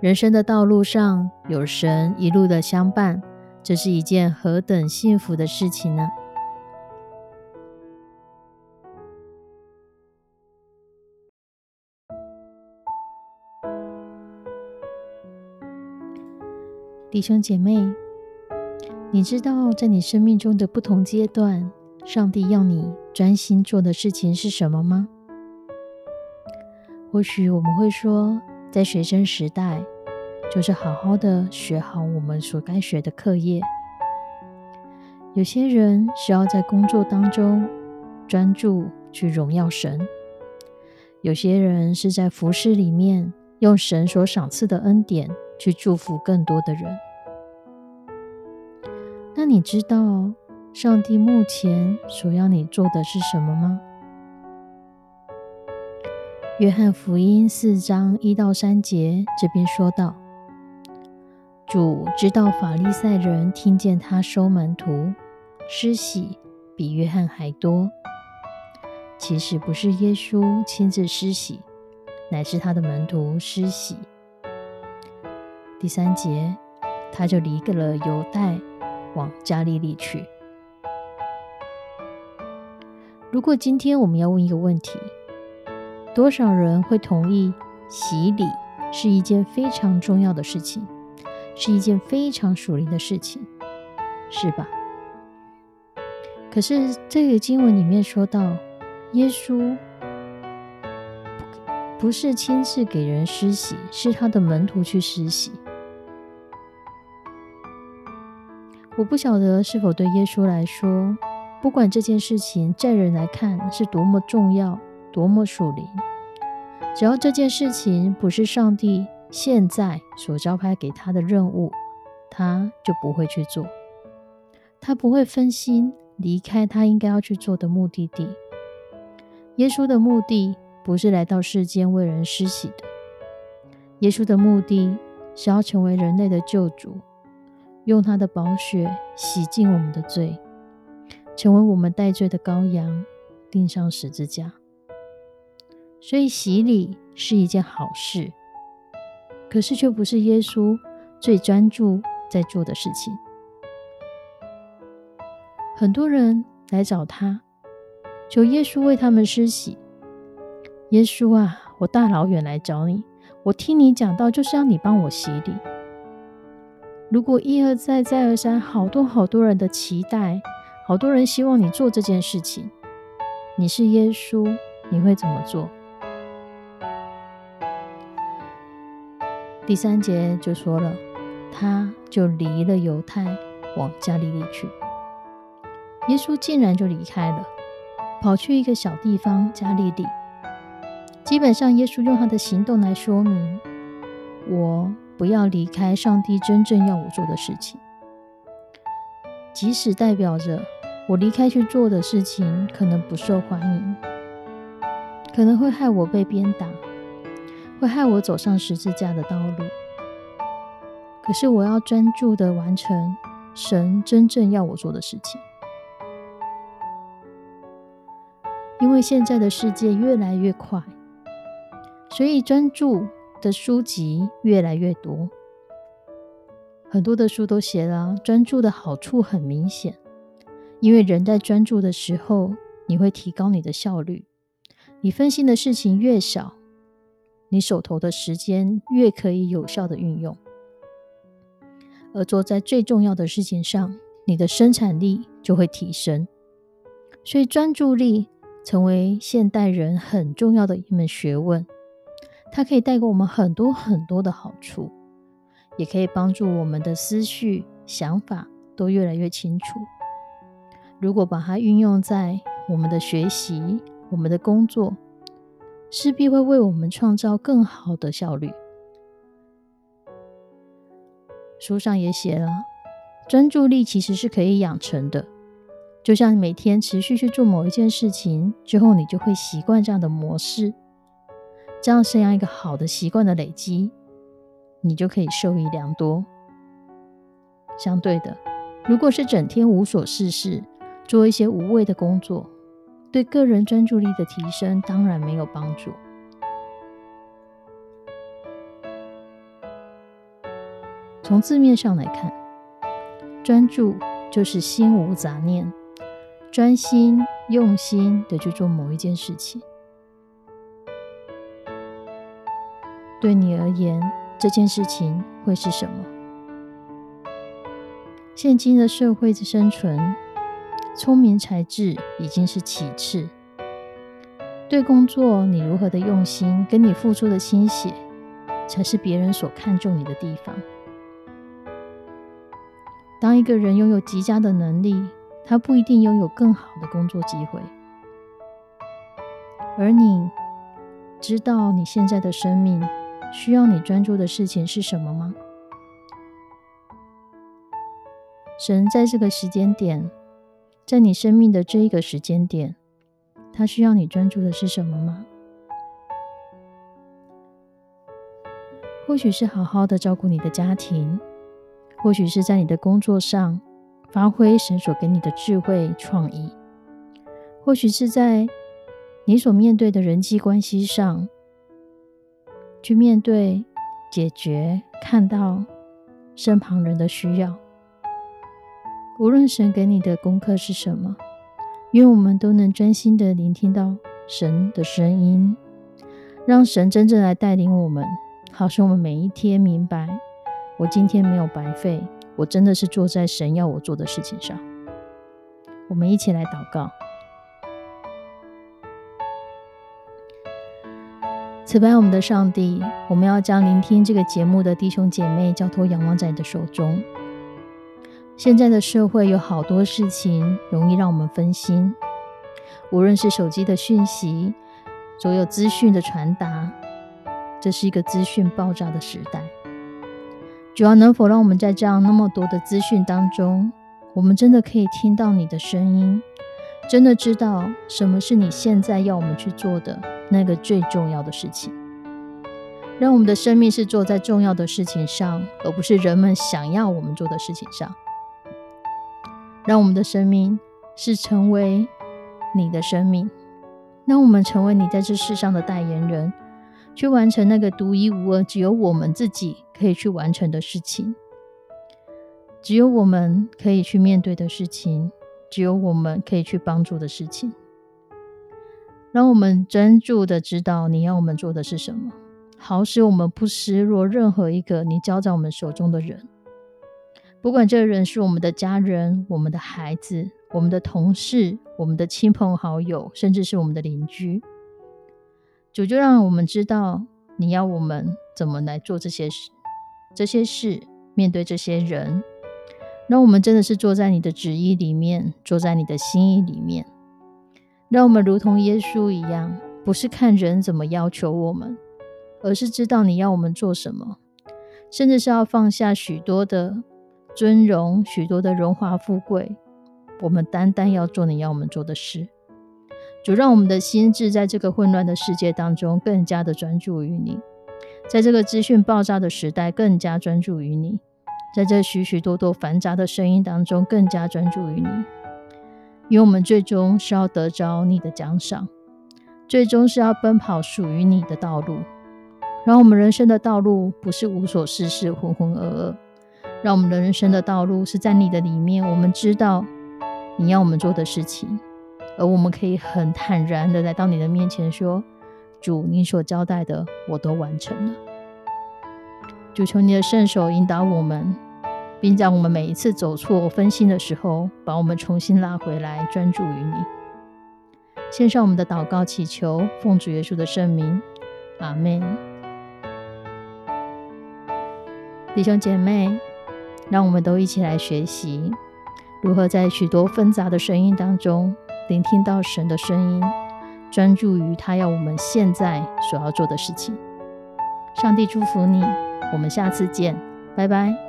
人生的道路上有神一路的相伴，这是一件何等幸福的事情呢？弟兄姐妹，你知道在你生命中的不同阶段，上帝要你专心做的事情是什么吗？或许我们会说。在学生时代，就是好好的学好我们所该学的课业。有些人需要在工作当中专注去荣耀神；有些人是在服饰里面用神所赏赐的恩典去祝福更多的人。那你知道上帝目前所要你做的是什么吗？约翰福音四章一到三节，这边说到：主知道法利赛人听见他收门徒施洗比约翰还多，其实不是耶稣亲自施洗，乃是他的门徒施洗。第三节，他就离开了犹太，往加利利去。如果今天我们要问一个问题，多少人会同意洗礼是一件非常重要的事情，是一件非常属灵的事情，是吧？可是这个经文里面说到，耶稣不是亲自给人施洗，是他的门徒去施洗。我不晓得是否对耶稣来说，不管这件事情在人来看是多么重要。多么属灵！只要这件事情不是上帝现在所招派给他的任务，他就不会去做。他不会分心离开他应该要去做的目的地。耶稣的目的不是来到世间为人施洗的，耶稣的目的是要成为人类的救主，用他的宝血洗净我们的罪，成为我们代罪的羔羊，钉上十字架。所以洗礼是一件好事，可是却不是耶稣最专注在做的事情。很多人来找他，求耶稣为他们施洗。耶稣啊，我大老远来找你，我听你讲到就是要你帮我洗礼。如果一而再再而三，好多好多人的期待，好多人希望你做这件事情，你是耶稣，你会怎么做？第三节就说了，他就离了犹太，往加利利去。耶稣竟然就离开了，跑去一个小地方加利利。基本上，耶稣用他的行动来说明，我不要离开上帝真正要我做的事情，即使代表着我离开去做的事情可能不受欢迎，可能会害我被鞭打。会害我走上十字架的道路。可是我要专注的完成神真正要我做的事情，因为现在的世界越来越快，所以专注的书籍越来越多。很多的书都写了，专注的好处很明显，因为人在专注的时候，你会提高你的效率，你分心的事情越少。你手头的时间越可以有效的运用，而做在最重要的事情上，你的生产力就会提升。所以专注力成为现代人很重要的一门学问，它可以带给我们很多很多的好处，也可以帮助我们的思绪、想法都越来越清楚。如果把它运用在我们的学习、我们的工作，势必会为我们创造更好的效率。书上也写了，专注力其实是可以养成的。就像你每天持续去做某一件事情之后，你就会习惯这样的模式，这样是养一个好的习惯的累积，你就可以受益良多。相对的，如果是整天无所事事，做一些无谓的工作，对个人专注力的提升当然没有帮助。从字面上来看，专注就是心无杂念。专心用心的去做某一件事情，对你而言，这件事情会是什么？现今的社会的生存，聪明才智已经是其次。对工作，你如何的用心，跟你付出的心血，才是别人所看重你的地方。当一个人拥有极佳的能力，他不一定拥有更好的工作机会，而你知道你现在的生命需要你专注的事情是什么吗？神在这个时间点，在你生命的这一个时间点，他需要你专注的是什么吗？或许是好好的照顾你的家庭，或许是在你的工作上。发挥神所给你的智慧创意，或许是在你所面对的人际关系上，去面对、解决、看到身旁人的需要。无论神给你的功课是什么，愿我们都能专心的聆听到神的声音，让神真正来带领我们，好使我们每一天明白，我今天没有白费。我真的是坐在神要我做的事情上。我们一起来祷告。慈悲我们的上帝，我们要将聆听这个节目的弟兄姐妹交托仰望在你的手中。现在的社会有好多事情容易让我们分心，无论是手机的讯息，所有资讯的传达，这是一个资讯爆炸的时代。主要能否让我们在这样那么多的资讯当中，我们真的可以听到你的声音，真的知道什么是你现在要我们去做的那个最重要的事情？让我们的生命是做在重要的事情上，而不是人们想要我们做的事情上。让我们的生命是成为你的生命，让我们成为你在这世上的代言人。去完成那个独一无二、只有我们自己可以去完成的事情，只有我们可以去面对的事情，只有我们可以去帮助的事情。让我们专注的知道你要我们做的是什么，好使我们不失落任何一个你交在我们手中的人。不管这个人是我们的家人、我们的孩子、我们的同事、我们的亲朋好友，甚至是我们的邻居。主就让我们知道，你要我们怎么来做这些事，这些事面对这些人，让我们真的是坐在你的旨意里面，坐在你的心意里面，让我们如同耶稣一样，不是看人怎么要求我们，而是知道你要我们做什么，甚至是要放下许多的尊荣，许多的荣华富贵，我们单单要做你要我们做的事。主让我们的心智在这个混乱的世界当中更加的专注于你，在这个资讯爆炸的时代更加专注于你，在这许许多多繁杂的声音当中更加专注于你，因为我们最终是要得着你的奖赏，最终是要奔跑属于你的道路，让我们人生的道路不是无所事事、浑浑噩噩，让我们的人生的道路是在你的里面，我们知道你要我们做的事情。而我们可以很坦然的来到你的面前，说：“主，你所交代的我都完成了。”主求你的圣手引导我们，并在我们每一次走错、分心的时候，把我们重新拉回来，专注于你。献上我们的祷告，祈求奉主耶稣的圣名，阿门。弟兄姐妹，让我们都一起来学习如何在许多纷杂的声音当中。聆听到神的声音，专注于他要我们现在所要做的事情。上帝祝福你，我们下次见，拜拜。